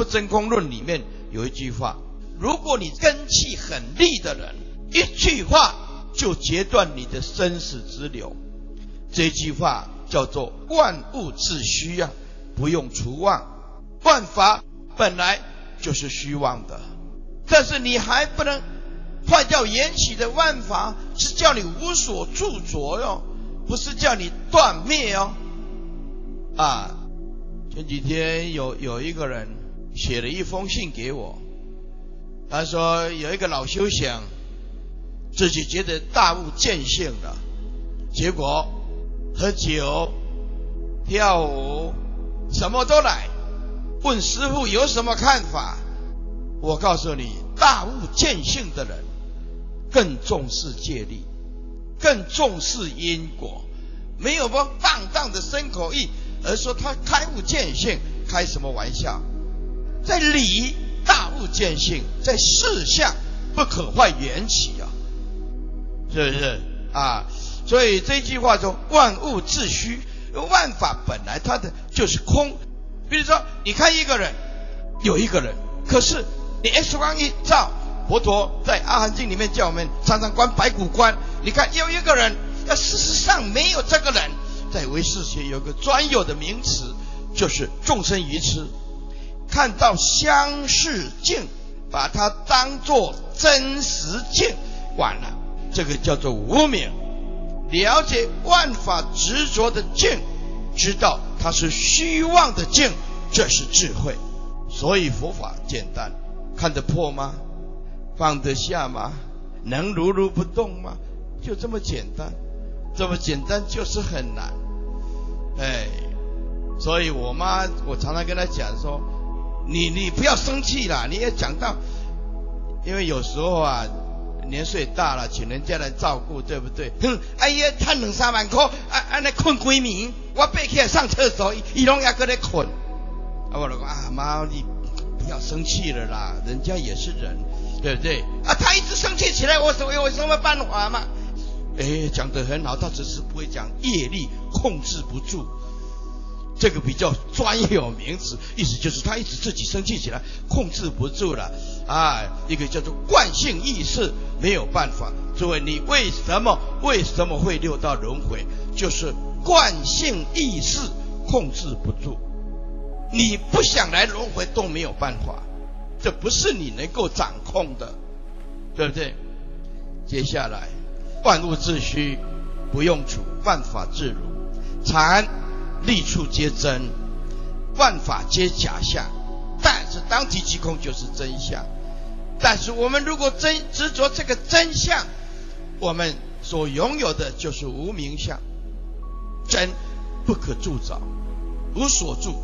不真空论里面有一句话：如果你根气很利的人，一句话就截断你的生死之流。这句话叫做“万物自虚啊，不用除妄”。万法本来就是虚妄的，但是你还不能坏掉缘起的万法，是叫你无所著着哟，不是叫你断灭哦。啊，前几天有有一个人写了一封信给我，他说有一个老修行，自己觉得大悟见性了，结果喝酒、跳舞，什么都来。问师父有什么看法？我告诉你，大悟见性的人更重视戒律，更重视因果，没有不放荡的身口意，而说他开悟见性，开什么玩笑？在理大悟见性，在事相不可坏缘起啊，是不是啊？所以这句话说：万物自虚，万法本来它的就是空。比如说，你看一个人，有一个人，可是你 X 光一照，佛陀在《阿含经》里面叫我们常常观白骨观。你看有一个人，但事实上没有这个人，在唯识学有个专有的名词，就是众生愚痴，看到相似境，把它当作真实境，完了，这个叫做无明。了解万法执着的境，知道。它是虚妄的境，这是智慧。所以佛法简单，看得破吗？放得下吗？能如如不动吗？就这么简单，这么简单就是很难。哎，所以我妈，我常常跟她讲说，你你不要生气啦，你也讲到，因为有时候啊。年岁大了，请人家来照顾，对不对？哼，哎呀，他两三万块，啊啊，那困闺蜜，我背起来上厕所，伊拢也搁在困。啊，我老公啊，妈，你不要生气了啦，人家也是人，对不对？啊，他一直生气起来，我说有什么办法嘛？哎，讲得很好，他只是不会讲业力控制不住。这个比较专有名词，意思就是他一直自己生气起来，控制不住了啊。一个叫做惯性意识，没有办法。诸位，你为什么为什么会六道轮回？就是惯性意识控制不住。你不想来轮回都没有办法，这不是你能够掌控的，对不对？接下来，万物自虚，不用处，万法自如，禅。立处皆真，万法皆假象，但是当体即空就是真相。但是我们如果真执着这个真相，我们所拥有的就是无名相，真不可铸造，无所住。